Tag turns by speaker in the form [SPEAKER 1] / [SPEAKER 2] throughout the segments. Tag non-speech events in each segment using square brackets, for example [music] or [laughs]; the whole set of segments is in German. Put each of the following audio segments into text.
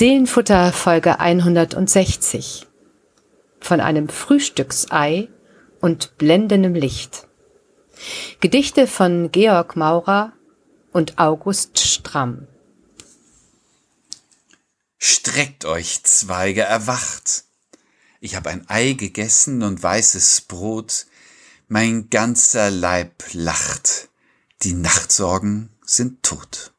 [SPEAKER 1] Seelenfutter Folge 160 von einem Frühstücksei und blendendem Licht. Gedichte von Georg Maurer und August Stramm.
[SPEAKER 2] Streckt euch, Zweige, erwacht. Ich hab ein Ei gegessen und weißes Brot. Mein ganzer Leib lacht. Die Nachtsorgen sind tot.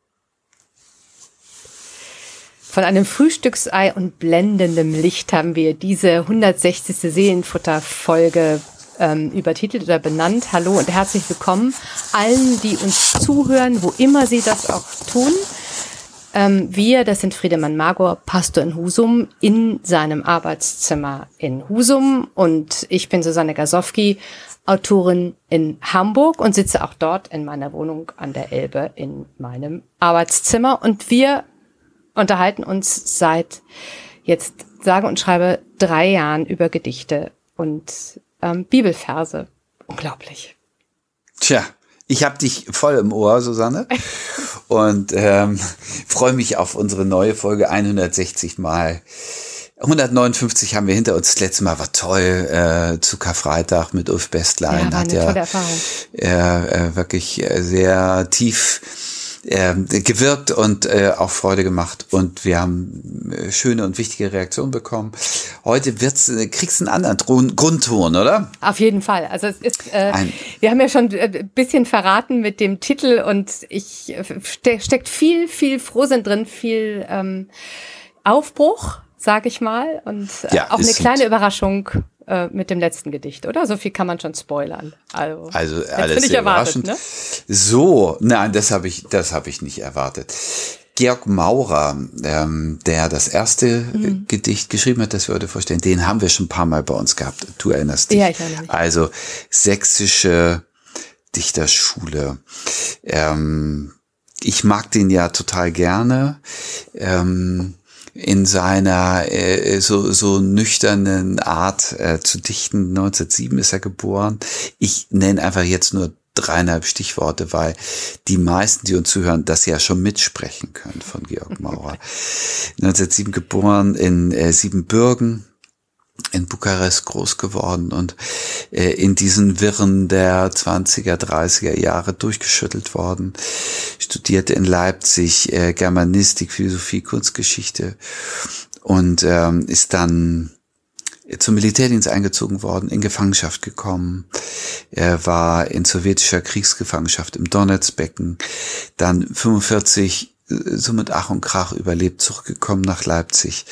[SPEAKER 1] Von einem Frühstücksei und blendendem Licht haben wir diese 160. Seelenfutter-Folge ähm, übertitelt oder benannt. Hallo und herzlich willkommen allen, die uns zuhören, wo immer sie das auch tun. Ähm, wir, das sind Friedemann Magor, Pastor in Husum, in seinem Arbeitszimmer in Husum und ich bin Susanne Gasowski, Autorin in Hamburg und sitze auch dort in meiner Wohnung an der Elbe in meinem Arbeitszimmer und wir unterhalten uns seit jetzt sage und schreibe drei Jahren über Gedichte und ähm, Bibelverse. Unglaublich.
[SPEAKER 2] Tja, ich habe dich voll im Ohr, Susanne, [laughs] und ähm, freue mich auf unsere neue Folge 160 Mal. 159 haben wir hinter uns. Das letzte Mal war toll äh, zu Karfreitag mit Ulf Bestlein.
[SPEAKER 1] Ja, war eine
[SPEAKER 2] Hat
[SPEAKER 1] tolle
[SPEAKER 2] ja
[SPEAKER 1] Erfahrung.
[SPEAKER 2] äh, äh, wirklich äh, sehr tief äh, gewirkt und äh, auch Freude gemacht und wir haben äh, schöne und wichtige Reaktionen bekommen. Heute wird's, äh, kriegst du einen anderen Grund Grundton, oder?
[SPEAKER 1] Auf jeden Fall. Also es ist, äh,
[SPEAKER 2] Ein-
[SPEAKER 1] wir haben ja schon ein bisschen verraten mit dem Titel und ich äh, ste steckt viel, viel Frohsinn drin, viel ähm, Aufbruch, sag ich mal, und äh,
[SPEAKER 2] Ja,
[SPEAKER 1] auch eine kleine Überraschung äh, mit dem letzten Gedicht, oder? So viel kann man schon spoilern. Also,
[SPEAKER 2] Also alles sehr
[SPEAKER 1] erwartet,
[SPEAKER 2] überraschend.
[SPEAKER 1] ne?
[SPEAKER 2] So, nein, das habe ich, das habe ich nicht erwartet. Georg Maurer, ähm, der das erste
[SPEAKER 1] Mhm.
[SPEAKER 2] äh, Gedicht geschrieben hat, das wir heute vorstellen, den haben wir schon ein paar Mal bei uns gehabt. Du erinnerst dich.
[SPEAKER 1] Ja, ich erinnere mich.
[SPEAKER 2] Also sächsische Dichterschule. Ähm, ich mag den ja total gerne. Ähm, in seiner äh, so, so nüchternen Art äh, zu dichten. 1907 ist er geboren. Ich nenne einfach jetzt nur dreieinhalb Stichworte, weil die meisten, die uns zuhören, das ja schon mitsprechen können von Georg Maurer. [laughs] 1907 geboren in äh, Siebenbürgen, in Bukarest groß geworden und äh, in diesen Wirren der 20er, 30er Jahre durchgeschüttelt worden. Studierte in Leipzig äh, Germanistik, Philosophie, Kunstgeschichte und ähm, ist dann zum Militärdienst eingezogen worden, in Gefangenschaft gekommen. Er war in sowjetischer Kriegsgefangenschaft im Donetsbecken, dann 45 äh, so mit Ach und Krach überlebt, zurückgekommen nach Leipzig,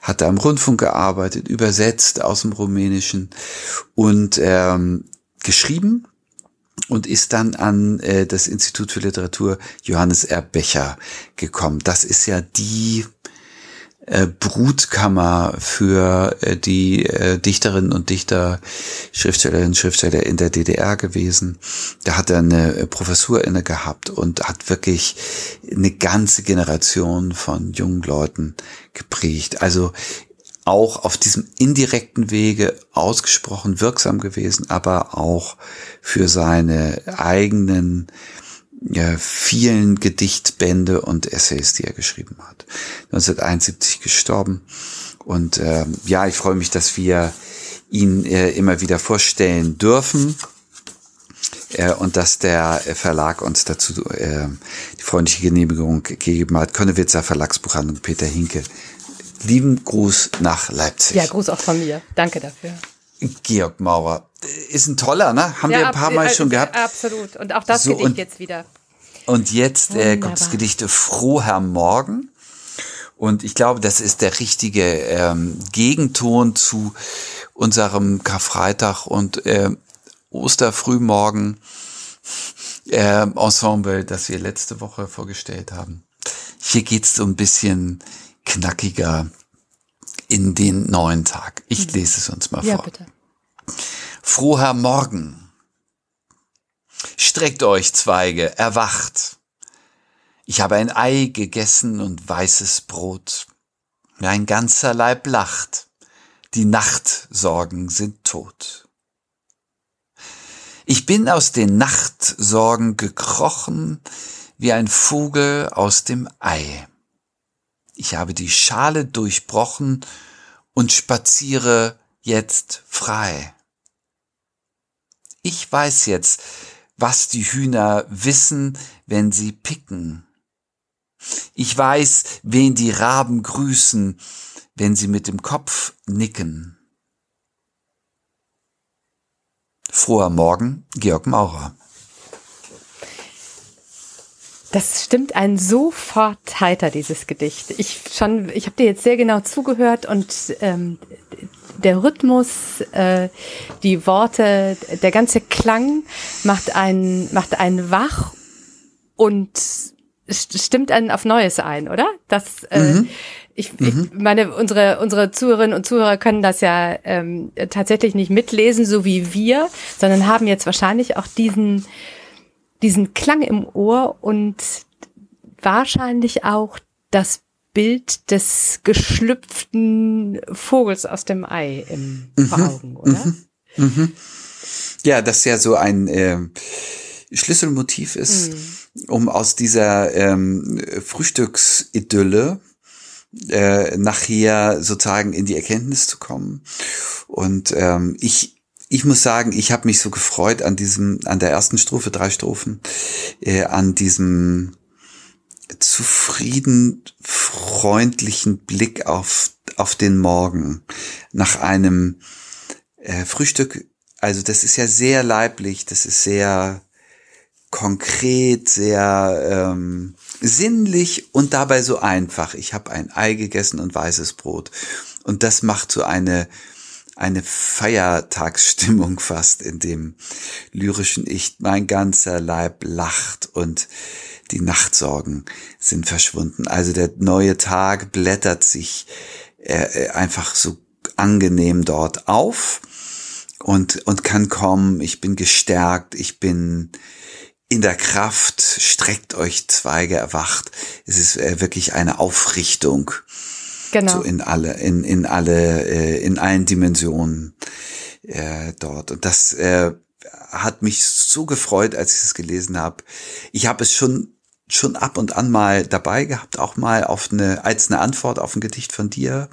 [SPEAKER 2] hat da am Rundfunk gearbeitet, übersetzt aus dem Rumänischen und ähm, geschrieben und ist dann an äh, das Institut für Literatur Johannes R. Becher gekommen. Das ist ja die äh, Brutkammer für äh, die äh, Dichterinnen und Dichter, Schriftstellerinnen und Schriftsteller in der DDR gewesen. Da hat er eine Professur inne gehabt und hat wirklich eine ganze Generation von jungen Leuten geprägt. Also auch auf diesem indirekten Wege ausgesprochen wirksam gewesen, aber auch für seine eigenen ja, vielen Gedichtbände und Essays, die er geschrieben hat. 1971 gestorben. Und ähm, ja, ich freue mich, dass wir ihn äh, immer wieder vorstellen dürfen. Äh, und dass der Verlag uns dazu äh, die freundliche Genehmigung gegeben hat. Konnewitzer Verlagsbuchhandlung Peter Hinke. Lieben Gruß nach Leipzig.
[SPEAKER 1] Ja, Gruß auch von mir. Danke dafür.
[SPEAKER 2] Georg Maurer. Ist ein toller, ne? Haben wir ein paar Mal
[SPEAKER 1] äh,
[SPEAKER 2] schon gehabt.
[SPEAKER 1] Absolut. Und auch das
[SPEAKER 2] So,
[SPEAKER 1] Gedicht jetzt wieder.
[SPEAKER 2] Und jetzt äh, kommt das. Gedicht Froher Morgen. Und ich glaube, das ist der richtige ähm, Gegenton zu unserem Karfreitag und äh, Osterfrühmorgen äh, Ensemble, das wir letzte Woche vorgestellt haben. Hier geht's so ein bisschen knackiger in den neuen Tag. Ich lese es uns mal
[SPEAKER 1] Ja,
[SPEAKER 2] vor.
[SPEAKER 1] bitte.
[SPEAKER 2] Froher Morgen. Streckt euch, Zweige, erwacht. Ich habe ein Ei gegessen und weißes Brot. Mein ganzer Leib lacht. Die Nachtsorgen sind tot. Ich bin aus den Nachtsorgen gekrochen wie ein Vogel aus dem Ei. Ich habe die Schale durchbrochen und spaziere jetzt frei. Ich weiß jetzt, was die Hühner wissen, wenn sie picken. Ich weiß, wen die Raben grüßen, wenn sie mit dem Kopf nicken. Froher Morgen, Georg Maurer.
[SPEAKER 1] Das stimmt einen sofort heiter, dieses Gedicht. Ich schon, ich habe dir jetzt sehr genau zugehört und ähm, der Rhythmus, äh, die Worte, der ganze Klang macht einen, macht einen wach und stimmt einen auf Neues ein, oder? Das, äh, mhm. ich, mhm. ich meine, unsere, unsere Zuhörerinnen und Zuhörer können das ja ähm, tatsächlich nicht mitlesen, so wie wir, sondern haben jetzt wahrscheinlich auch diesen, diesen Klang im Ohr und wahrscheinlich auch das Bild des geschlüpften Vogels aus dem Ei im mhm, vor Augen, oder? Mhm,
[SPEAKER 2] mhm. Ja, das ja so ein äh, Schlüsselmotiv ist, mhm. um aus dieser ähm, Frühstücksidylle äh, nachher sozusagen in die Erkenntnis zu kommen. Und ähm, ich ich muss sagen, ich habe mich so gefreut an diesem, an der ersten Strophe, drei Strophen, äh, an diesem zufrieden freundlichen Blick auf, auf den Morgen nach einem äh, Frühstück. Also das ist ja sehr leiblich, das ist sehr konkret, sehr ähm, sinnlich und dabei so einfach. Ich habe ein Ei gegessen und weißes Brot. Und das macht so eine eine Feiertagsstimmung [laughs] fast in dem lyrischen Ich. Mein ganzer Leib lacht und die Nachtsorgen sind verschwunden. Also der neue Tag blättert sich äh, äh, einfach so angenehm dort auf und, und kann kommen. Ich bin gestärkt, ich bin in der Kraft, streckt euch Zweige erwacht. Es ist äh, wirklich eine Aufrichtung Genau. So in alle, in, in alle, äh, in allen Dimensionen äh, dort. Und das äh, hat mich so gefreut, als ich es gelesen habe. Ich habe es schon schon ab und an mal dabei gehabt, auch mal auf eine als eine Antwort auf ein Gedicht von dir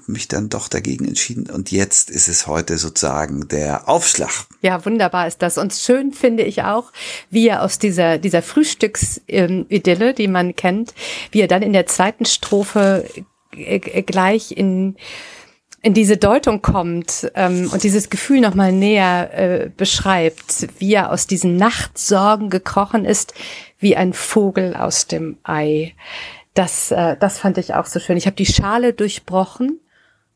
[SPEAKER 2] habe mich dann doch dagegen entschieden und jetzt ist es heute sozusagen der Aufschlag.
[SPEAKER 1] Ja, wunderbar ist das. Und schön finde ich auch, wie er aus dieser, dieser Frühstücksidylle, die man kennt, wie er dann in der zweiten Strophe äh, gleich in in diese Deutung kommt ähm, und dieses Gefühl nochmal näher äh, beschreibt, wie er aus diesen Nachtsorgen gekrochen ist, wie ein Vogel aus dem Ei. Das, äh, das fand ich auch so schön. Ich habe die Schale durchbrochen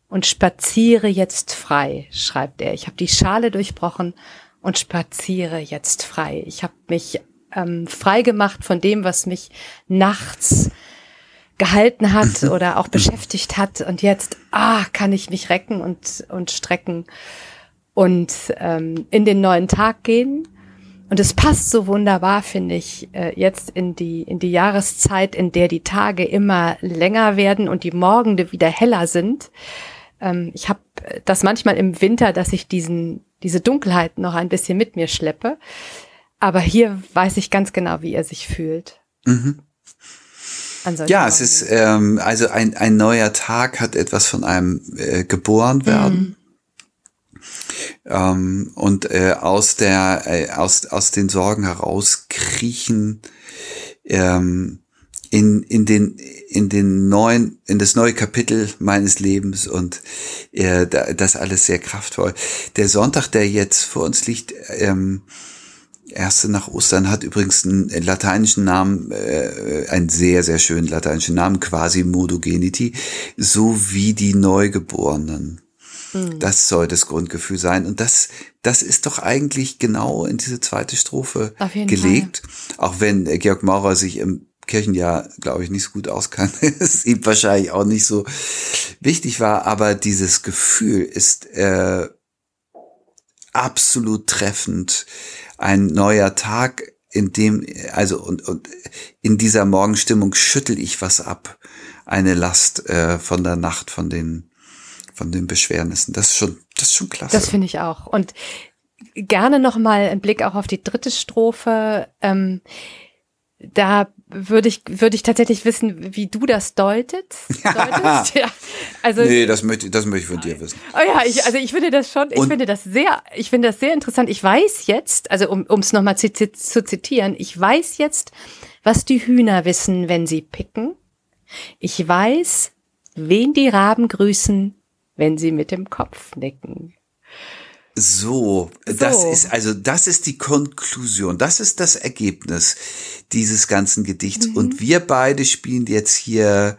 [SPEAKER 1] und spaziere jetzt frei, schreibt er. Ich habe die Schale durchbrochen und spaziere jetzt frei. Ich habe mich ähm, frei gemacht von dem, was mich nachts gehalten hat [laughs] oder auch beschäftigt hat. Und jetzt, ah, kann ich mich recken und, und strecken und ähm, in den neuen Tag gehen. Und es passt so wunderbar, finde ich, äh, jetzt in die, in die Jahreszeit, in der die Tage immer länger werden und die Morgende wieder heller sind ähm, ich habe das manchmal im Winter, dass ich diesen, diese Dunkelheit noch ein bisschen mit mir schleppe. Aber hier weiß ich ganz genau, wie er sich fühlt. Mhm.
[SPEAKER 2] Ja, es ist ähm, also ein, ein neuer Tag hat etwas von einem äh, geboren werden. Mhm. Ähm, und äh, aus der äh, aus aus den Sorgen herauskriechen ähm, in in den in den neuen, in das neue Kapitel meines Lebens und äh, das alles sehr kraftvoll. Der Sonntag, der jetzt vor uns liegt, ähm, erste nach Ostern hat übrigens einen lateinischen Namen, äh, einen sehr, sehr schönen lateinischen Namen, quasi Modogenity, so wie die Neugeborenen. Hm. Das soll das Grundgefühl sein. Und das, das ist doch eigentlich genau in diese zweite Strophe gelegt. Fall. Auch wenn Georg Maurer sich im Kirchenjahr, glaube ich, nicht so gut auskann, [laughs] es ihm wahrscheinlich auch nicht so wichtig war, aber dieses Gefühl ist äh, absolut treffend. Ein neuer Tag, in dem, also und, und in dieser Morgenstimmung schüttel ich was ab, eine Last äh, von der Nacht, von den von den Beschwernissen. Das ist schon, das ist schon klasse.
[SPEAKER 1] Das finde ich auch. Und gerne noch mal ein Blick auch auf die dritte Strophe. Ähm, da würde ich, würde ich tatsächlich wissen, wie du das deutet, [laughs] deutest. ja.
[SPEAKER 2] Also, nee, das möchte, das möchte ich von dir wissen.
[SPEAKER 1] Oh ja, ich, also ich finde das schon, ich Und finde das sehr, ich finde das sehr interessant. Ich weiß jetzt, also um es nochmal zu, zu zitieren, ich weiß jetzt, was die Hühner wissen, wenn sie picken. Ich weiß, wen die Raben grüßen, wenn sie mit dem Kopf nicken.
[SPEAKER 2] So, so, das ist also das ist die Konklusion, das ist das Ergebnis dieses ganzen Gedichts mhm. und wir beide spielen jetzt hier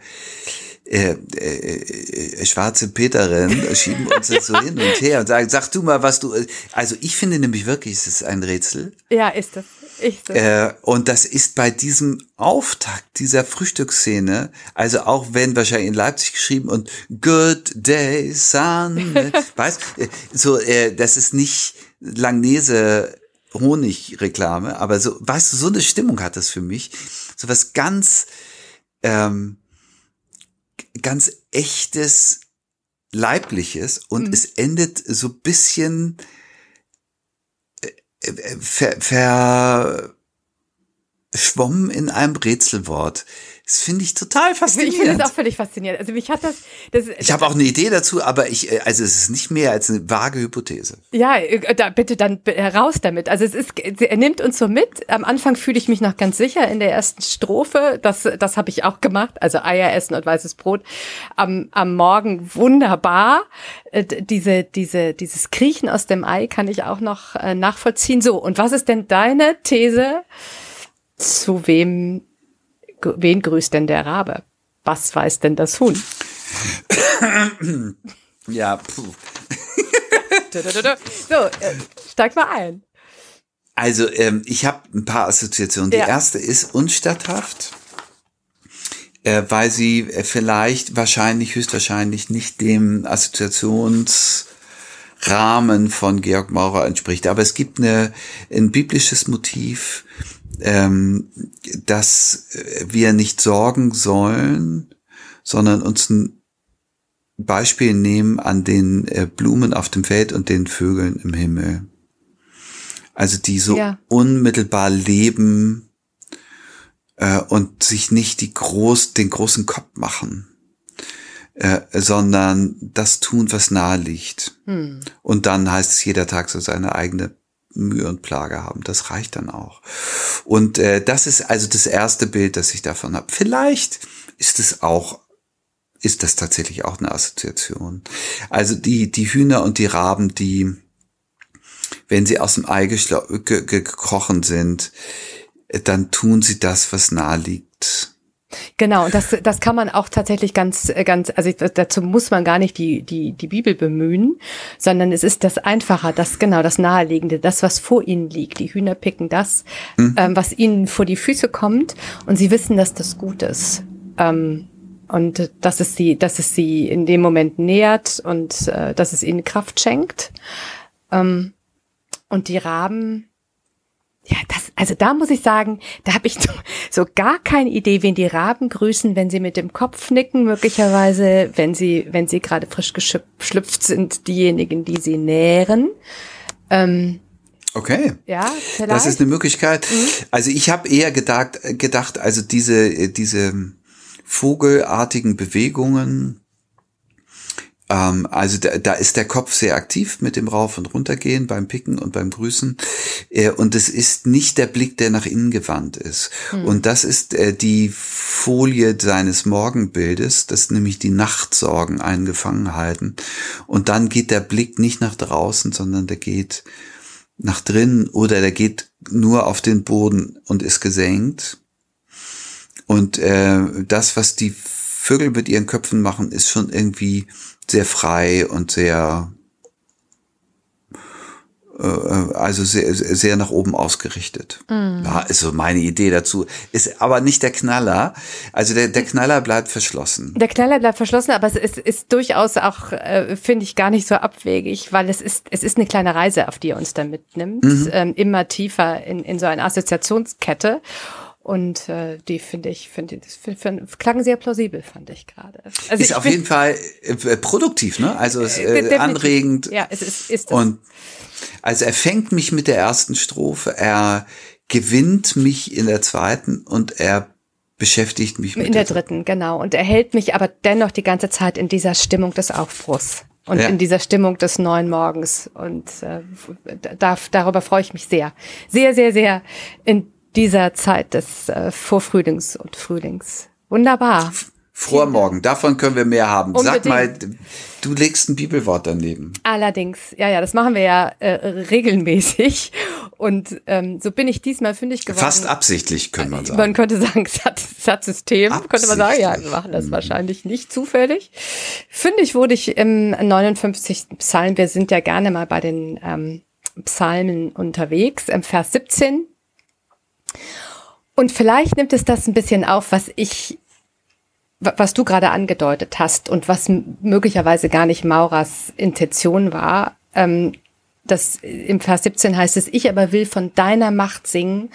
[SPEAKER 2] äh, äh, äh, schwarze Peterin, [laughs] schieben uns das so hin und her und sagen, sag du mal, was du. Also ich finde nämlich wirklich, es ist ein Rätsel.
[SPEAKER 1] Ja, ist das.
[SPEAKER 2] Ich äh, und das ist bei diesem Auftakt dieser Frühstücksszene, also auch wenn wahrscheinlich in Leipzig geschrieben und Good Day Sun, [laughs] weißt, äh, so, äh, das ist nicht Langnese Honigreklame, aber so, weißt du, so eine Stimmung hat das für mich, so was ganz, ähm, ganz echtes, leibliches und mhm. es endet so bisschen ver, verschwommen in einem Rätselwort. Das finde ich total faszinierend.
[SPEAKER 1] Ich finde es auch völlig faszinierend. Also mich hat das. das
[SPEAKER 2] ich habe auch eine Idee dazu, aber ich, äh, also es ist nicht mehr als eine vage Hypothese.
[SPEAKER 1] Ja, äh, da, bitte dann heraus damit. Also es ist, er nimmt uns so mit. Am Anfang fühle ich mich noch ganz sicher in der ersten Strophe. Das, das habe ich auch gemacht. Also Eier essen und weißes Brot. Am, am Morgen wunderbar. Äh, diese, diese, dieses Kriechen aus dem Ei kann ich auch noch nachvollziehen. So, und was ist denn deine These? Zu wem wen grüßt denn der Rabe? Was weiß denn das Huhn? [coughs]
[SPEAKER 2] ja, puh. [laughs]
[SPEAKER 1] so, äh, steig mal ein.
[SPEAKER 2] Also, ähm, ich habe ein paar Assoziationen. Die ja. erste ist unstatthaft, äh, weil sie äh, vielleicht, wahrscheinlich, höchstwahrscheinlich nicht dem Assoziationsrahmen von Georg Maurer entspricht. Aber es gibt eine, ein biblisches Motiv, ähm, dass wir nicht sorgen sollen, sondern uns ein Beispiel nehmen an den äh, Blumen auf dem Feld und den Vögeln im Himmel. Also die so ja. unmittelbar leben äh, und sich nicht die groß, den großen Kopf machen, äh, sondern das tun, was nahe liegt. Hm. Und dann heißt es, jeder Tag so seine eigene Mühe und Plage haben. Das reicht dann auch. Und äh, das ist also das erste Bild, das ich davon habe. Vielleicht ist es auch ist das tatsächlich auch eine Assoziation. Also die die Hühner und die Raben, die wenn sie aus dem Ei gekrochen sind, dann tun sie das, was nahe liegt.
[SPEAKER 1] Genau, das, das kann man auch tatsächlich ganz, ganz, also dazu muss man gar nicht die, die, die Bibel bemühen, sondern es ist das Einfache, das genau, das Naheliegende, das, was vor ihnen liegt. Die Hühner picken das, mhm. ähm, was ihnen vor die Füße kommt und sie wissen, dass das gut ist. Ähm, und dass es sie, dass es sie in dem Moment nährt und äh, dass es ihnen Kraft schenkt. Ähm, und die Raben, ja, das, also da muss ich sagen, da habe ich [laughs] so, so gar keine Idee, wen die Raben grüßen, wenn sie mit dem Kopf nicken, möglicherweise, wenn sie, wenn sie gerade frisch geschlüpft sind, diejenigen, die sie nähren. Ähm,
[SPEAKER 2] Okay.
[SPEAKER 1] Ja,
[SPEAKER 2] vielleicht. Das ist eine Möglichkeit. Mhm. Also ich habe eher gedacht, gedacht, also diese, diese vogelartigen Bewegungen, also da, da ist der Kopf sehr aktiv mit dem Rauf- und Runtergehen beim Picken und beim Grüßen. Äh, und es ist nicht der Blick, der nach innen gewandt ist. Hm. Und das ist äh, die Folie seines Morgenbildes, das nämlich die Nachtsorgen eingefangen halten. Und dann geht der Blick nicht nach draußen, sondern der geht nach drinnen oder der geht nur auf den Boden und ist gesenkt. Und äh, das, was die Vögel mit ihren Köpfen machen, ist schon irgendwie sehr frei und sehr äh, also sehr, sehr nach oben ausgerichtet. Mm. Ja, ist so meine Idee dazu. Ist aber nicht der Knaller. Also der, der Knaller bleibt verschlossen.
[SPEAKER 1] Der Knaller bleibt verschlossen, aber es ist, ist durchaus auch, äh, finde ich, gar nicht so abwegig, weil es ist, es ist eine kleine Reise, auf die er uns da mitnimmt. Mhm. Ähm, immer tiefer in, in so eine Assoziationskette. Und äh, die finde ich, finde das find, find, klang sehr plausibel, fand ich gerade.
[SPEAKER 2] Also ist auf jeden Fall äh, produktiv, ne? Also ist, äh, äh anregend.
[SPEAKER 1] Ja, es ist, ist
[SPEAKER 2] das. Und also er fängt mich mit der ersten Strophe, er gewinnt mich in der zweiten und er beschäftigt mich
[SPEAKER 1] mit in der, der dritten, genau. Und er hält mich aber dennoch die ganze Zeit in dieser Stimmung des Aufbruchs und ja. in dieser Stimmung des neuen Morgens. Und äh, da, darüber freue ich mich sehr. Sehr, sehr, sehr in dieser Zeit des äh, Vorfrühlings und Frühlings. Wunderbar.
[SPEAKER 2] Froher Morgen, davon können wir mehr haben. Unbedingt. Sag mal, du legst ein Bibelwort daneben.
[SPEAKER 1] Allerdings, ja, ja, das machen wir ja äh, regelmäßig. Und ähm, so bin ich diesmal fündig geworden.
[SPEAKER 2] Fast absichtlich, könnte man sagen.
[SPEAKER 1] Man könnte sagen, Satzsystem, könnte man sagen, ja, wir machen das mhm. wahrscheinlich nicht zufällig. Fündig wurde ich im 59. Psalm, wir sind ja gerne mal bei den ähm, Psalmen unterwegs, im Vers 17. Und vielleicht nimmt es das ein bisschen auf, was ich was du gerade angedeutet hast und was möglicherweise gar nicht Maurers Intention war, ähm, das im Vers 17 heißt es, ich aber will von deiner Macht singen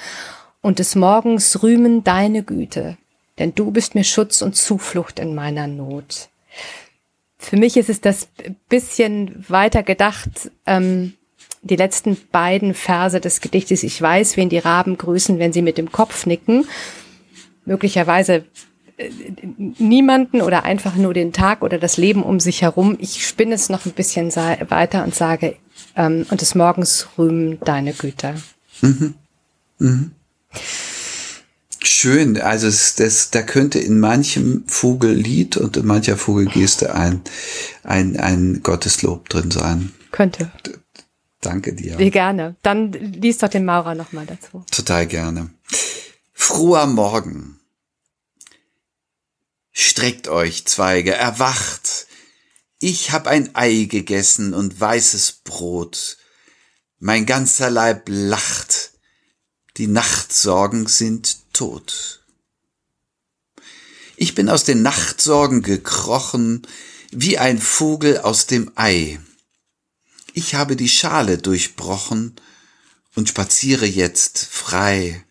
[SPEAKER 1] und des Morgens rühmen deine Güte, denn du bist mir Schutz und Zuflucht in meiner Not. Für mich ist es das bisschen weiter gedacht, ähm, die letzten beiden Verse des Gedichtes, ich weiß, wen die Raben grüßen, wenn sie mit dem Kopf nicken. Möglicherweise niemanden oder einfach nur den Tag oder das Leben um sich herum. Ich spinne es noch ein bisschen weiter und sage, ähm, und des Morgens rühmen deine Güter. Mhm.
[SPEAKER 2] Mhm. Schön, also es, das, da könnte in manchem Vogellied und in mancher Vogelgeste ein, ein, ein Gotteslob drin sein.
[SPEAKER 1] Könnte.
[SPEAKER 2] Danke dir.
[SPEAKER 1] Wie gerne. Dann liest doch den Maurer nochmal dazu.
[SPEAKER 2] Total gerne. Froher Morgen. Streckt euch, Zweige, erwacht. Ich hab ein Ei gegessen und weißes Brot. Mein ganzer Leib lacht. Die Nachtsorgen sind tot. Ich bin aus den Nachtsorgen gekrochen, wie ein Vogel aus dem Ei. Ich habe die Schale durchbrochen und spaziere jetzt frei.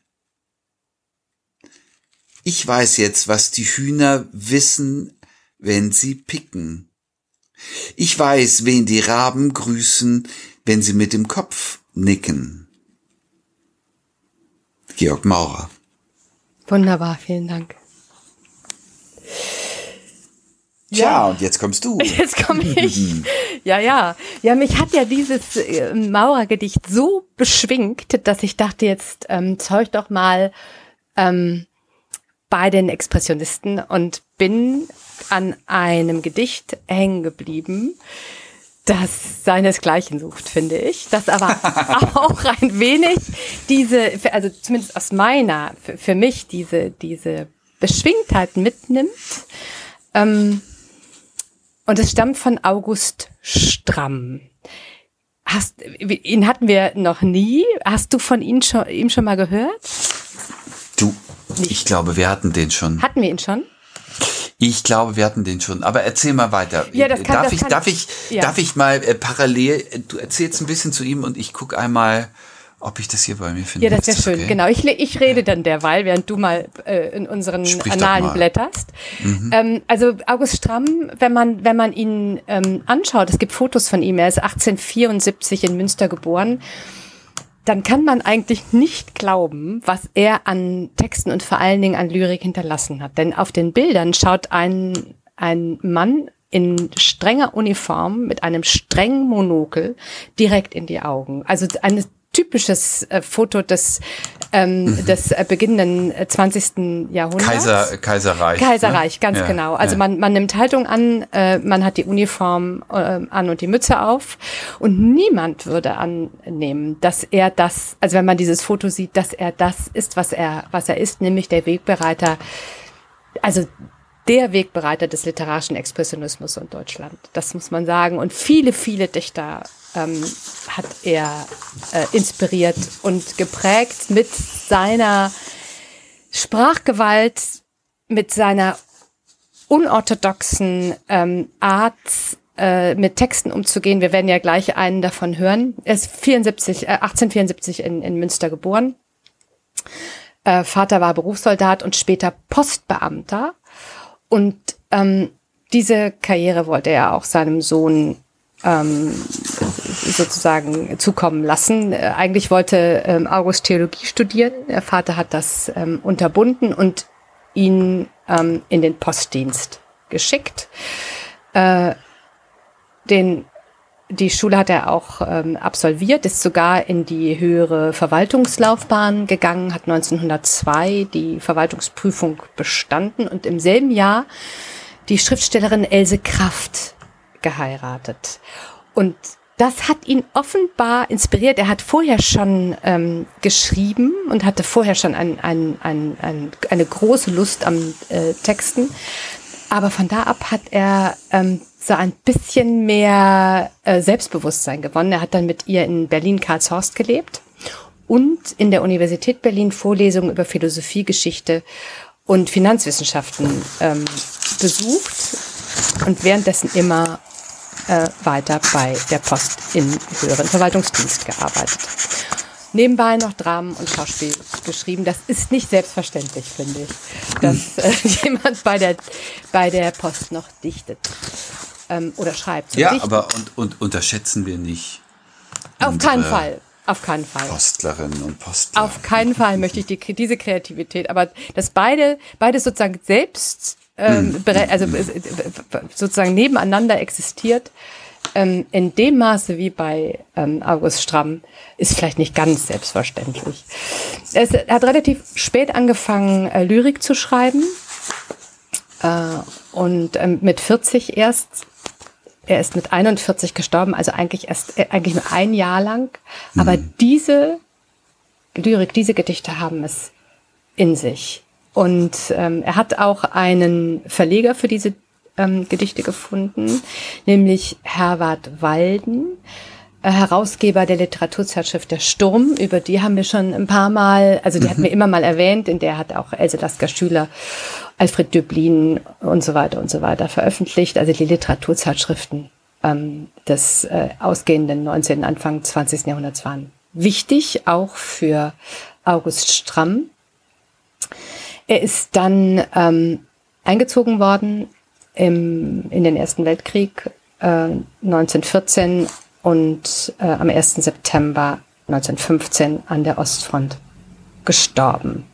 [SPEAKER 2] Ich weiß jetzt, was die Hühner wissen, wenn sie picken. Ich weiß, wen die Raben grüßen, wenn sie mit dem Kopf nicken. Georg Maurer.
[SPEAKER 1] Wunderbar, vielen Dank.
[SPEAKER 2] Tja, ja. und jetzt kommst du. [laughs]
[SPEAKER 1] Jetzt komme ich. [laughs] ja, ja. Ja, mich hat ja dieses äh, Maurergedicht so beschwingt, dass ich dachte, jetzt ähm, zeug doch mal ähm, bei den Expressionisten und bin an einem Gedicht hängen geblieben, das seinesgleichen sucht, finde ich. Das aber [laughs] auch ein wenig diese, also zumindest aus meiner, für, für mich diese, diese Beschwingtheit mitnimmt. Ähm, und es stammt von August Stramm. Hast, ihn hatten wir noch nie. Hast du von ihm schon, ihm schon mal gehört?
[SPEAKER 2] Du, nicht. Ich glaube, wir hatten den schon.
[SPEAKER 1] Hatten wir ihn schon?
[SPEAKER 2] Ich glaube, wir hatten den schon. Aber erzähl mal weiter. Ja, das kann, darf das ich, kann, darf ich, ja. darf ich mal äh, parallel? Du erzählst ein bisschen zu ihm und ich gucke einmal, ob ich das hier bei mir finde.
[SPEAKER 1] Ja, das wäre schön. Okay? Genau. Ich, ich rede dann derweil, während du mal äh, in unseren Sprich Annalen blätterst. Mhm. Ähm, also August Stramm, wenn man wenn man ihn ähm, anschaut, es gibt Fotos von ihm. Er ist 1874 in Münster geboren dann kann man eigentlich nicht glauben, was er an Texten und vor allen Dingen an Lyrik hinterlassen hat. Denn auf den Bildern schaut ein, ein Mann in strenger Uniform mit einem strengen Monokel direkt in die Augen. Also eine typisches äh, Foto des, ähm, mhm. des äh, beginnenden 20. Äh, Jahrhunderts.
[SPEAKER 2] Kaiser, Kaiserreich.
[SPEAKER 1] Kaiserreich, ne? ganz ja, genau. Also ja. man, man nimmt Haltung an, äh, man hat die Uniform äh, an und die Mütze auf und niemand würde annehmen, dass er das, also wenn man dieses Foto sieht, dass er das ist, was er, was er ist, nämlich der Wegbereiter, also der Wegbereiter des literarischen Expressionismus in Deutschland. Das muss man sagen. Und viele, viele Dichter ähm, hat er äh, inspiriert und geprägt mit seiner Sprachgewalt, mit seiner unorthodoxen ähm, Art, äh, mit Texten umzugehen. Wir werden ja gleich einen davon hören. Er ist 74, äh, 1874 in, in Münster geboren. Äh, Vater war Berufssoldat und später Postbeamter. Und ähm, diese Karriere wollte er auch seinem Sohn ähm, sozusagen zukommen lassen. Äh, eigentlich wollte ähm, August Theologie studieren. Der Vater hat das ähm, unterbunden und ihn ähm, in den Postdienst geschickt. Äh, den die Schule hat er auch ähm, absolviert, ist sogar in die höhere Verwaltungslaufbahn gegangen, hat 1902 die Verwaltungsprüfung bestanden und im selben Jahr die Schriftstellerin Else Kraft geheiratet. Und das hat ihn offenbar inspiriert. Er hat vorher schon ähm, geschrieben und hatte vorher schon ein, ein, ein, ein, eine große Lust am äh, Texten. Aber von da ab hat er ähm, so ein bisschen mehr äh, Selbstbewusstsein gewonnen. Er hat dann mit ihr in Berlin-Karlshorst gelebt und in der Universität Berlin Vorlesungen über Philosophie, Geschichte und Finanzwissenschaften ähm, besucht und währenddessen immer äh, weiter bei der Post im höheren Verwaltungsdienst gearbeitet. Nebenbei noch Dramen und Schauspiel geschrieben. Das ist nicht selbstverständlich, finde ich, dass äh, [laughs] jemand bei der, bei der Post noch dichtet ähm, oder schreibt.
[SPEAKER 2] ja, Dichten. aber und, und unterschätzen wir nicht.
[SPEAKER 1] Auf keinen Fall. Auf keinen Fall.
[SPEAKER 2] Postlerinnen und Postler.
[SPEAKER 1] Auf keinen Fall möchte ich die, diese Kreativität, aber dass beide, beide sozusagen selbst, ähm, hm. also äh, sozusagen nebeneinander existiert, ähm, in dem Maße wie bei ähm, August Stramm, ist vielleicht nicht ganz selbstverständlich. Es hat relativ spät angefangen, äh, Lyrik zu schreiben. Äh, und ähm, mit 40 erst er ist mit 41 gestorben, also eigentlich erst äh, eigentlich nur ein Jahr lang. Aber mhm. diese Lyrik, diese Gedichte haben es in sich. Und ähm, er hat auch einen Verleger für diese ähm, Gedichte gefunden, nämlich Herwart Walden, äh, Herausgeber der Literaturzeitschrift Der Sturm. Über die haben wir schon ein paar Mal, also die mhm. hatten wir immer mal erwähnt, in der hat auch Else Lasker Schüler Alfred Döblin und so weiter und so weiter veröffentlicht, also die Literaturzeitschriften ähm, des äh, ausgehenden 19. Anfang 20. Jahrhunderts waren wichtig, auch für August Stramm. Er ist dann ähm, eingezogen worden im, in den Ersten Weltkrieg äh, 1914 und äh, am 1. September 1915 an der Ostfront gestorben.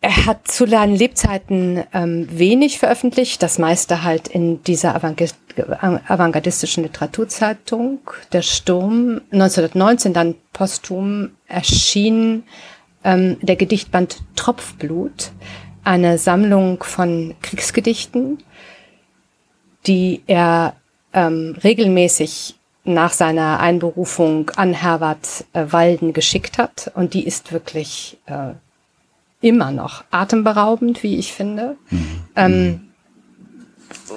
[SPEAKER 1] Er hat zu seinen Lebzeiten ähm, wenig veröffentlicht, das meiste halt in dieser avantgardistischen Literaturzeitung. Der Sturm 1919 dann posthum erschien ähm, der Gedichtband Tropfblut, eine Sammlung von Kriegsgedichten, die er ähm, regelmäßig nach seiner Einberufung an Herbert äh, Walden geschickt hat. Und die ist wirklich äh, immer noch atemberaubend, wie ich finde. Mhm. Ähm,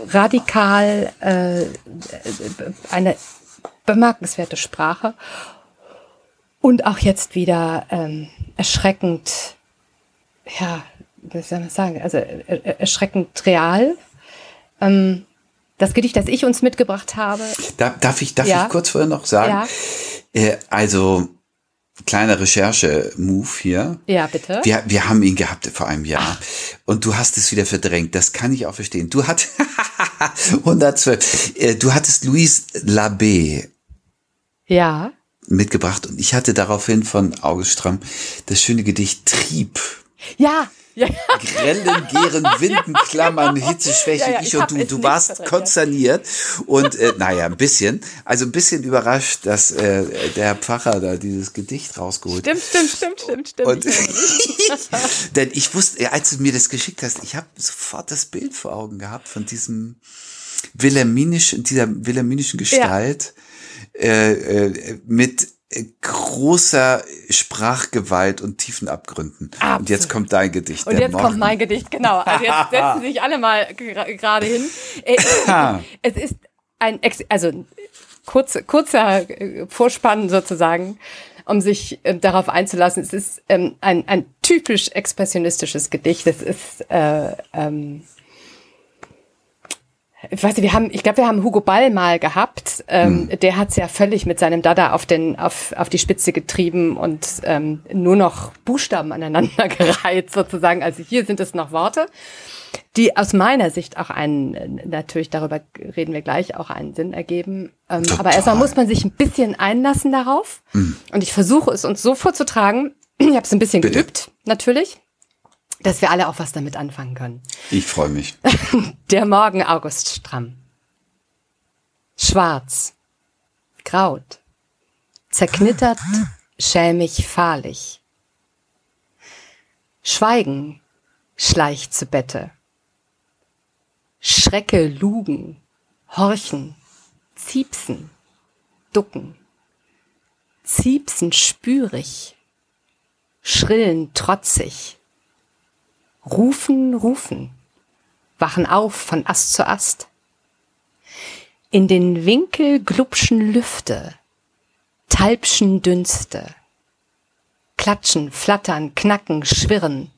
[SPEAKER 1] radikal äh, eine bemerkenswerte Sprache und auch jetzt wieder ähm, erschreckend, ja, wie soll man sagen, also erschreckend real. Ähm, das Gedicht, das ich uns mitgebracht habe.
[SPEAKER 2] Darf, darf ich, darf ja. ich kurz vorher noch sagen? Ja. Äh, also kleiner Recherche-Move hier.
[SPEAKER 1] Ja, bitte.
[SPEAKER 2] Wir, wir haben ihn gehabt vor einem Jahr. Und du hast es wieder verdrängt. Das kann ich auch verstehen. Du hattest [laughs] 112. Äh, du hattest Louise Labbé.
[SPEAKER 1] Ja.
[SPEAKER 2] Mitgebracht. Und ich hatte daraufhin von August Stramm das schöne Gedicht Trieb.
[SPEAKER 1] Ja. Ja.
[SPEAKER 2] Grellen, Gären, [laughs] Winden, Klammern, genau. Hitzeschwäche, ja, ja, ich, ich und du. Du warst verdrängt, konzerniert und äh, naja, ein bisschen. Also ein bisschen überrascht, dass äh, der Pfarrer da dieses Gedicht rausgeholt
[SPEAKER 1] Stimmt, stimmt, stimmt, stimmt, stimmt.
[SPEAKER 2] Und, [laughs] denn ich wusste, als du mir das geschickt hast, ich habe sofort das Bild vor Augen gehabt von diesem wilhelminischen, dieser wilhelminischen Gestalt äh, äh, mit großer Sprachgewalt und tiefen Abgründen. Absolut. Und jetzt kommt dein Gedicht.
[SPEAKER 1] Und jetzt Morgen. kommt mein Gedicht, genau. Also jetzt [laughs] setzen sich alle mal gerade hin. Äh, es ist ein, also kurz, kurzer äh, Vorspann sozusagen, um sich äh, darauf einzulassen. Es ist ähm, ein, ein typisch expressionistisches Gedicht. Es ist äh, ähm, ich weiß nicht, wir haben, ich glaube, wir haben Hugo Ball mal gehabt. Ähm, hm. Der hat es ja völlig mit seinem Dada auf den, auf, auf die Spitze getrieben und ähm, nur noch Buchstaben aneinander [laughs] gereiht sozusagen. Also hier sind es noch Worte, die aus meiner Sicht auch einen, natürlich darüber reden wir gleich, auch einen Sinn ergeben. Ähm, aber erstmal muss man sich ein bisschen einlassen darauf. Hm. Und ich versuche es uns so vorzutragen. [clears throat] Ich habe es ein bisschen Bitte. geübt, natürlich dass wir alle auch was damit anfangen können.
[SPEAKER 2] Ich freue mich. [laughs]
[SPEAKER 1] Der Morgen August Stramm. Schwarz, graut, zerknittert, schämig, fahrlich. Schweigen schleicht zu Bette. Schrecke lugen, horchen, ziepsen, ducken. Ziepsen spürig, schrillen trotzig Rufen, rufen, wachen auf von Ast zu Ast. In den Winkel glubschen Lüfte, talbschen Dünste, klatschen, flattern, knacken, schwirren,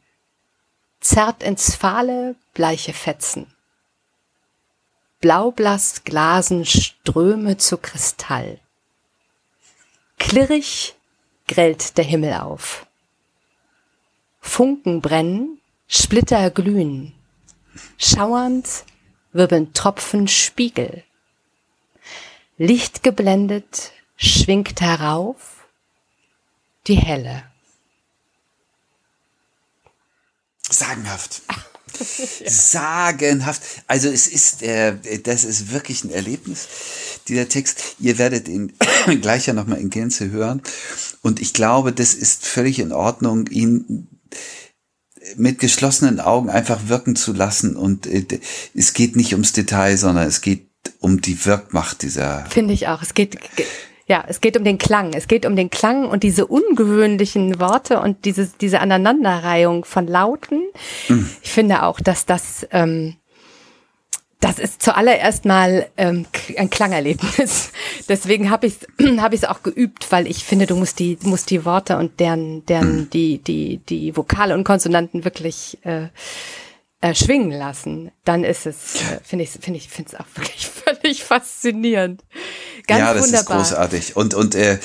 [SPEAKER 1] zerrt ins fahle, bleiche Fetzen. Blaublass glasen Ströme zu Kristall. Klirrig grellt der Himmel auf. Funken brennen, Splitter glühen. Schauernd wirbeln Tropfen Spiegel. Licht geblendet schwingt herauf die Helle.
[SPEAKER 2] Sagenhaft. ja. Sagenhaft. Also es ist, äh, das ist wirklich ein Erlebnis, dieser Text. Ihr werdet ihn [coughs] gleich ja nochmal in Gänze hören. Und ich glaube, das ist völlig in Ordnung, ihn mit geschlossenen Augen einfach wirken zu lassen und äh, es geht nicht ums Detail, sondern es geht um die Wirkmacht dieser.
[SPEAKER 1] Finde ich auch. Es geht, ja, es geht um den Klang. Es geht um den Klang und diese ungewöhnlichen Worte und diese, diese Aneinanderreihung von Lauten. Mhm. Ich finde auch, dass das, ähm, das ist zuallererst mal ähm, ein Klangerlebnis. [laughs] Deswegen habe ich es hab ich's auch geübt, weil ich finde, du musst die, musst die Worte und deren, deren mhm. die, die, die Vokale und Konsonanten wirklich äh, äh, schwingen lassen. Dann ist es, äh, finde ich, finde ich, finde es auch [laughs] wirklich völlig faszinierend.
[SPEAKER 2] Ganz ja, das wunderbar. ist großartig und und äh,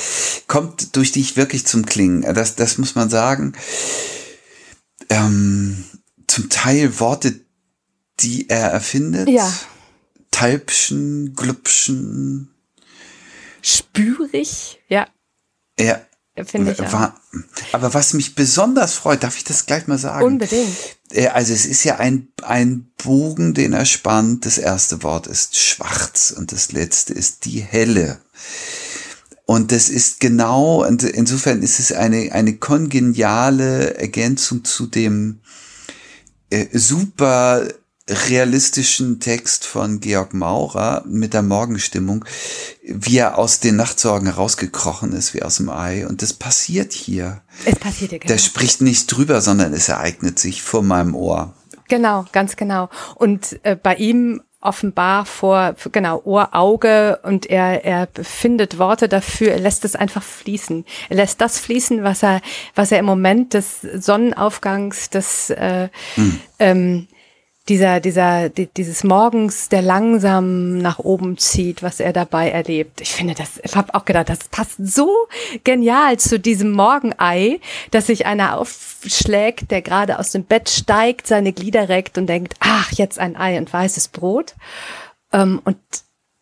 [SPEAKER 2] kommt durch dich wirklich zum Klingen. Das, das muss man sagen. Ähm, zum Teil Worte, die er erfindet.
[SPEAKER 1] Ja.
[SPEAKER 2] Talpschen, Glubschen.
[SPEAKER 1] Spürig, ja.
[SPEAKER 2] Ja. Finde ich war, aber was mich besonders freut, darf ich das gleich mal sagen?
[SPEAKER 1] Unbedingt.
[SPEAKER 2] Äh, also es ist ja ein, ein Bogen, den er spannt. Das erste Wort ist schwarz und das letzte ist die helle. Und das ist genau, und insofern ist es eine, eine kongeniale Ergänzung zu dem äh, super realistischen Text von Georg Maurer mit der Morgenstimmung, wie er aus den Nachtsorgen herausgekrochen ist, wie aus dem Ei. Und das passiert hier.
[SPEAKER 1] Es passiert hier,
[SPEAKER 2] genau. Der spricht nicht drüber, sondern es ereignet sich vor meinem Ohr.
[SPEAKER 1] Genau, ganz genau. Und äh, bei ihm offenbar vor, genau, Ohr, Auge und er, er findet Worte dafür, er lässt es einfach fließen. Er lässt das fließen, was er, was er im Moment des Sonnenaufgangs, des, äh, hm. ähm, dieser, dieser, dieses Morgens, der langsam nach oben zieht, was er dabei erlebt. Ich finde das, ich habe auch gedacht, das passt so genial zu diesem Morgenei, dass sich einer aufschlägt, der gerade aus dem Bett steigt, seine Glieder reckt und denkt, ach, jetzt ein Ei und weißes Brot. Ähm, und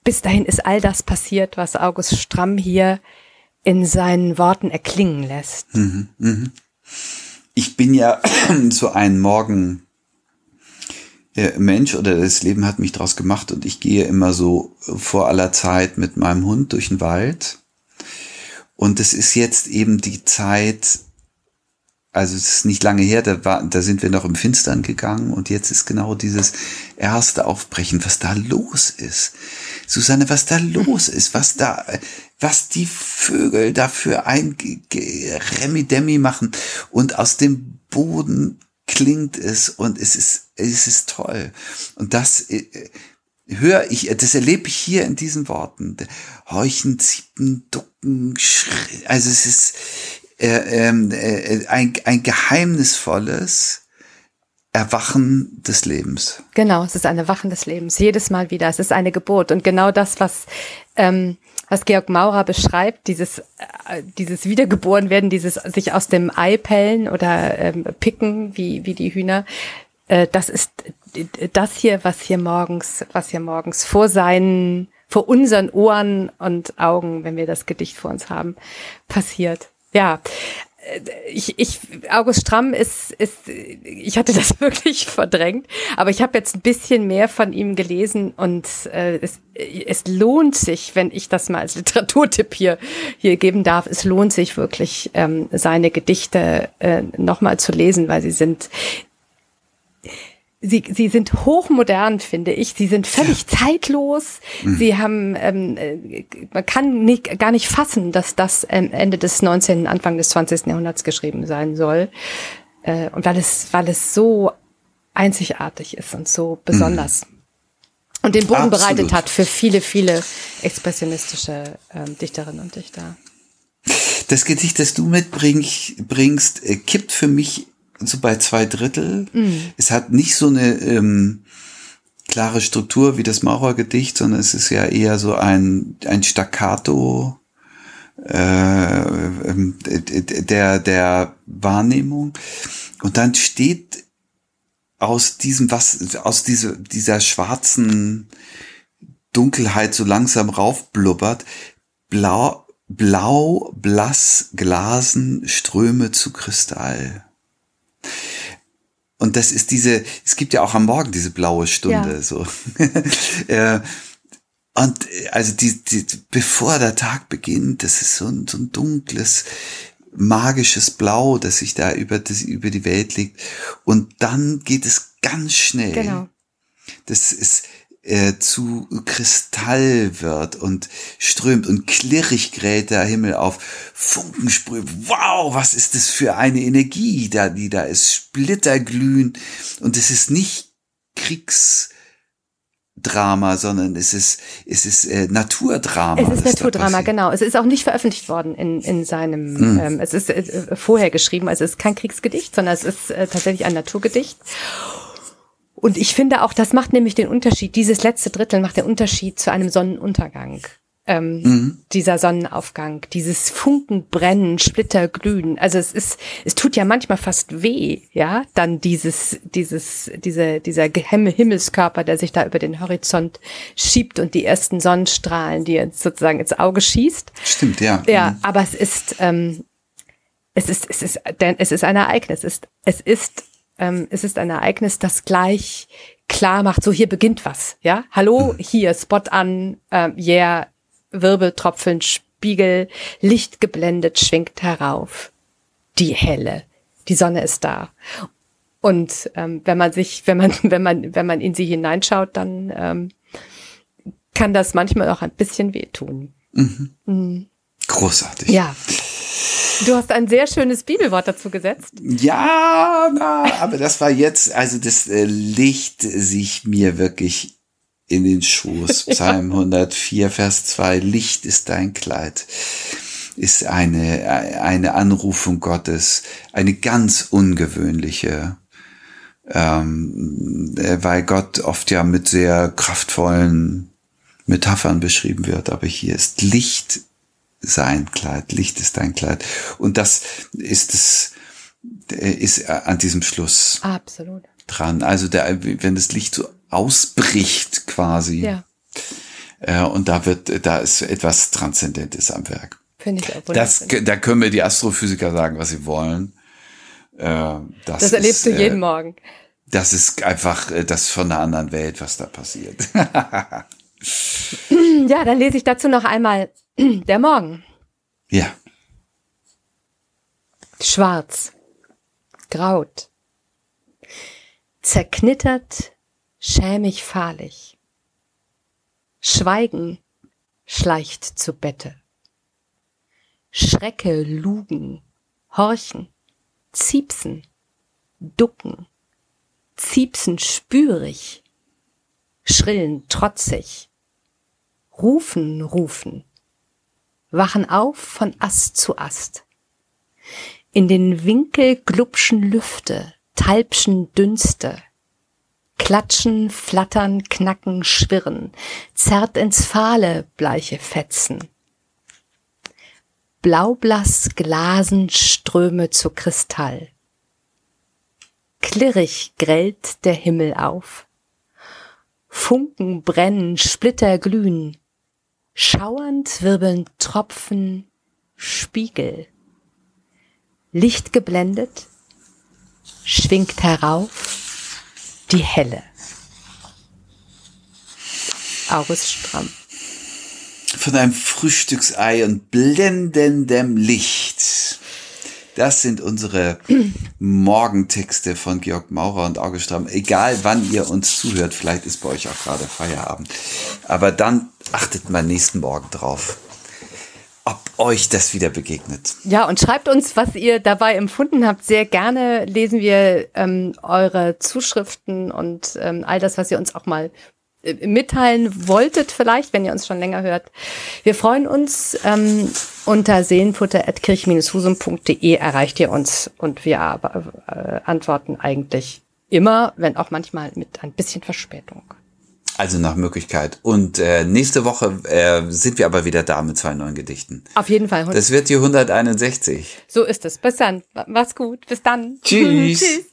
[SPEAKER 1] bis dahin ist all das passiert, was August Stramm hier in seinen Worten erklingen lässt. Mhm,
[SPEAKER 2] mh. Ich bin ja [clears throat] so ein Morgen Mensch oder das Leben hat mich draus gemacht und ich gehe immer so vor aller Zeit mit meinem Hund durch den Wald. Und es ist jetzt eben die Zeit, also es ist nicht lange her, da, war, da sind wir noch im Finstern gegangen und jetzt ist genau dieses erste Aufbrechen, was da los ist. Susanne, was da los ist, was da, was die Vögel dafür ein Remi-Demi machen und aus dem Boden klingt es und es ist, es ist toll. Und das äh, höre ich, das erlebe ich hier in diesen Worten. Horchen, ziepen, ducken, schrillen. Also es ist äh, ähm, äh, ein, ein geheimnisvolles, Erwachen des Lebens.
[SPEAKER 1] Genau, es ist ein Erwachen des Lebens. Jedes Mal wieder. Es ist eine Geburt. Und genau das, was, ähm, was Georg Maurer beschreibt, dieses, äh, dieses Wiedergeborenwerden, dieses sich aus dem Ei pellen oder ähm, picken, wie, wie die Hühner, äh, das ist das hier, was hier morgens, was hier morgens vor seinen, vor unseren Ohren und Augen, wenn wir das Gedicht vor uns haben, passiert. Ja, ich, ich, August Stramm ist, ist, ich hatte das [laughs] wirklich verdrängt, aber ich habe jetzt ein bisschen mehr von ihm gelesen und äh, es, es lohnt sich, wenn ich das mal als [laughs] Literaturtipp hier, hier geben darf, es lohnt sich wirklich, ähm, seine Gedichte äh, nochmal zu lesen, weil sie sind sie, sie sind hochmodern, finde ich. Sie sind völlig zeitlos. Mhm. Sie haben, ähm, äh, man kann nicht, gar nicht fassen, dass das Ende des 19., Anfang des 20. Jahrhunderts geschrieben sein soll. Äh, und weil es, weil es so einzigartig ist und so besonders. Mhm. Und den Boden Absolut. bereitet hat für viele, viele expressionistische ähm, Dichterinnen und Dichter.
[SPEAKER 2] Das Gedicht, das du mitbringst, bringst, äh, kippt für mich so bei zwei Drittel. Mhm. Es hat nicht so eine ähm, klare Struktur wie das Maurergedicht, sondern es ist ja eher so ein, ein Staccato äh, ähm, der, der Wahrnehmung. Und dann steht aus diesem, was, aus dieser, dieser schwarzen Dunkelheit so langsam raufblubbert, blau, blau, blass, Glasen, Ströme zu Kristall. Und das ist diese, es gibt ja auch am Morgen diese blaue Stunde, ja. so. [laughs] Äh, und also die, die, bevor der Tag beginnt, das ist so ein, so ein dunkles, magisches Blau, das sich da über, das, über die Welt legt. Und dann geht es ganz schnell. Genau. Das ist, äh, zu Kristall wird und strömt und klirrig gräht der Himmel auf, Funken sprüht. Wow, was ist das für eine Energie, da, die da ist, splitterglühen. Und es ist nicht Kriegsdrama, sondern es ist, es ist äh, Naturdrama.
[SPEAKER 1] Es ist Naturdrama, genau. Es ist auch nicht veröffentlicht worden in, in seinem, hm. ähm, es ist äh, vorher geschrieben, also es ist kein Kriegsgedicht, sondern es ist äh, tatsächlich ein Naturgedicht. Und ich finde auch, das macht nämlich den Unterschied, dieses letzte Drittel macht den Unterschied zu einem Sonnenuntergang. Ähm, mhm. dieser Sonnenaufgang, dieses Funkenbrennen, Splitterglühen. Also es ist, es tut ja manchmal fast weh, ja, dann dieses, dieses, diese, dieser Himmelskörper, der sich da über den Horizont schiebt und die ersten Sonnenstrahlen, die jetzt sozusagen ins Auge schießt.
[SPEAKER 2] Stimmt, ja.
[SPEAKER 1] Ja, mhm. aber es ist, ähm, es ist, es ist, denn es ist ein Ereignis. Es ist, es ist ähm, es ist ein Ereignis, das gleich klar macht, so hier beginnt was, ja? Hallo, hier, Spot an, ähm, yeah, Wirbeltropfen, Spiegel, Licht geblendet, schwingt herauf. Die Helle, die Sonne ist da. Und ähm, wenn man sich, wenn man, [laughs] wenn man, wenn man in sie hineinschaut, dann ähm, kann das manchmal auch ein bisschen wehtun. Mhm.
[SPEAKER 2] Mhm. Großartig.
[SPEAKER 1] Ja. Du hast ein sehr schönes Bibelwort dazu gesetzt.
[SPEAKER 2] Ja, na, aber das war jetzt, also das äh, Licht sich mir wirklich in den Schoß. [laughs] Psalm 104, Vers 2, Licht ist dein Kleid, ist eine, eine Anrufung Gottes, eine ganz ungewöhnliche, ähm, äh, weil Gott oft ja mit sehr kraftvollen Metaphern beschrieben wird, aber hier ist Licht sein Kleid, Licht ist dein Kleid. Und das ist es, ist an diesem Schluss
[SPEAKER 1] Absolut.
[SPEAKER 2] dran. Also der, wenn das Licht so ausbricht quasi. Ja. Äh, und da wird, da ist etwas Transzendentes am Werk.
[SPEAKER 1] Finde ich auch
[SPEAKER 2] das, Da können wir die Astrophysiker sagen, was sie wollen.
[SPEAKER 1] Äh, das, das erlebst ist, du jeden äh, Morgen.
[SPEAKER 2] Das ist einfach äh, das von einer anderen Welt, was da passiert. [laughs]
[SPEAKER 1] ja, dann lese ich dazu noch einmal [clears throat] der Morgen.
[SPEAKER 2] Ja.
[SPEAKER 1] Schwarz, graut, zerknittert, schämig fahrlich. Schweigen schleicht zu Bette. Schrecke lugen, horchen, ziepsen, ducken, ziepsen spürig, schrillen trotzig, rufen, rufen, wachen auf von Ast zu Ast. In den Winkel glubschen Lüfte, Talpschen Dünste. Klatschen, flattern, knacken, schwirren, zerrt ins Fahle bleiche Fetzen. Blaublass glasen Ströme zu Kristall. Klirrig grellt der Himmel auf. Funken brennen, Splitter glühen. Schauernd wirbeln Tropfen, Spiegel. Licht geblendet, schwingt herauf die Helle. August Stramm.
[SPEAKER 2] Von einem Frühstücksei und blendendem Licht. Das sind unsere [clears throat] Morgentexte von Georg Maurer und August Stramm. Egal wann ihr uns zuhört, vielleicht ist bei euch auch gerade Feierabend. Aber dann achtet mal nächsten Morgen drauf ob euch das wieder begegnet.
[SPEAKER 1] Ja, und schreibt uns, was ihr dabei empfunden habt. Sehr gerne lesen wir ähm, eure Zuschriften und ähm, all das, was ihr uns auch mal äh, mitteilen wolltet, vielleicht, wenn ihr uns schon länger hört. Wir freuen uns. Ähm, unter seelenfutter.kirch-husum.de erreicht ihr uns und wir äh, antworten eigentlich immer, wenn auch manchmal mit ein bisschen Verspätung.
[SPEAKER 2] Also nach Möglichkeit. Und äh, nächste Woche äh, sind wir aber wieder da mit zwei neuen Gedichten.
[SPEAKER 1] Auf jeden Fall.
[SPEAKER 2] Das wird die 161.
[SPEAKER 1] So ist es. Bis dann. Mach's gut. Bis dann.
[SPEAKER 2] Tschüss. [laughs] Tschüss.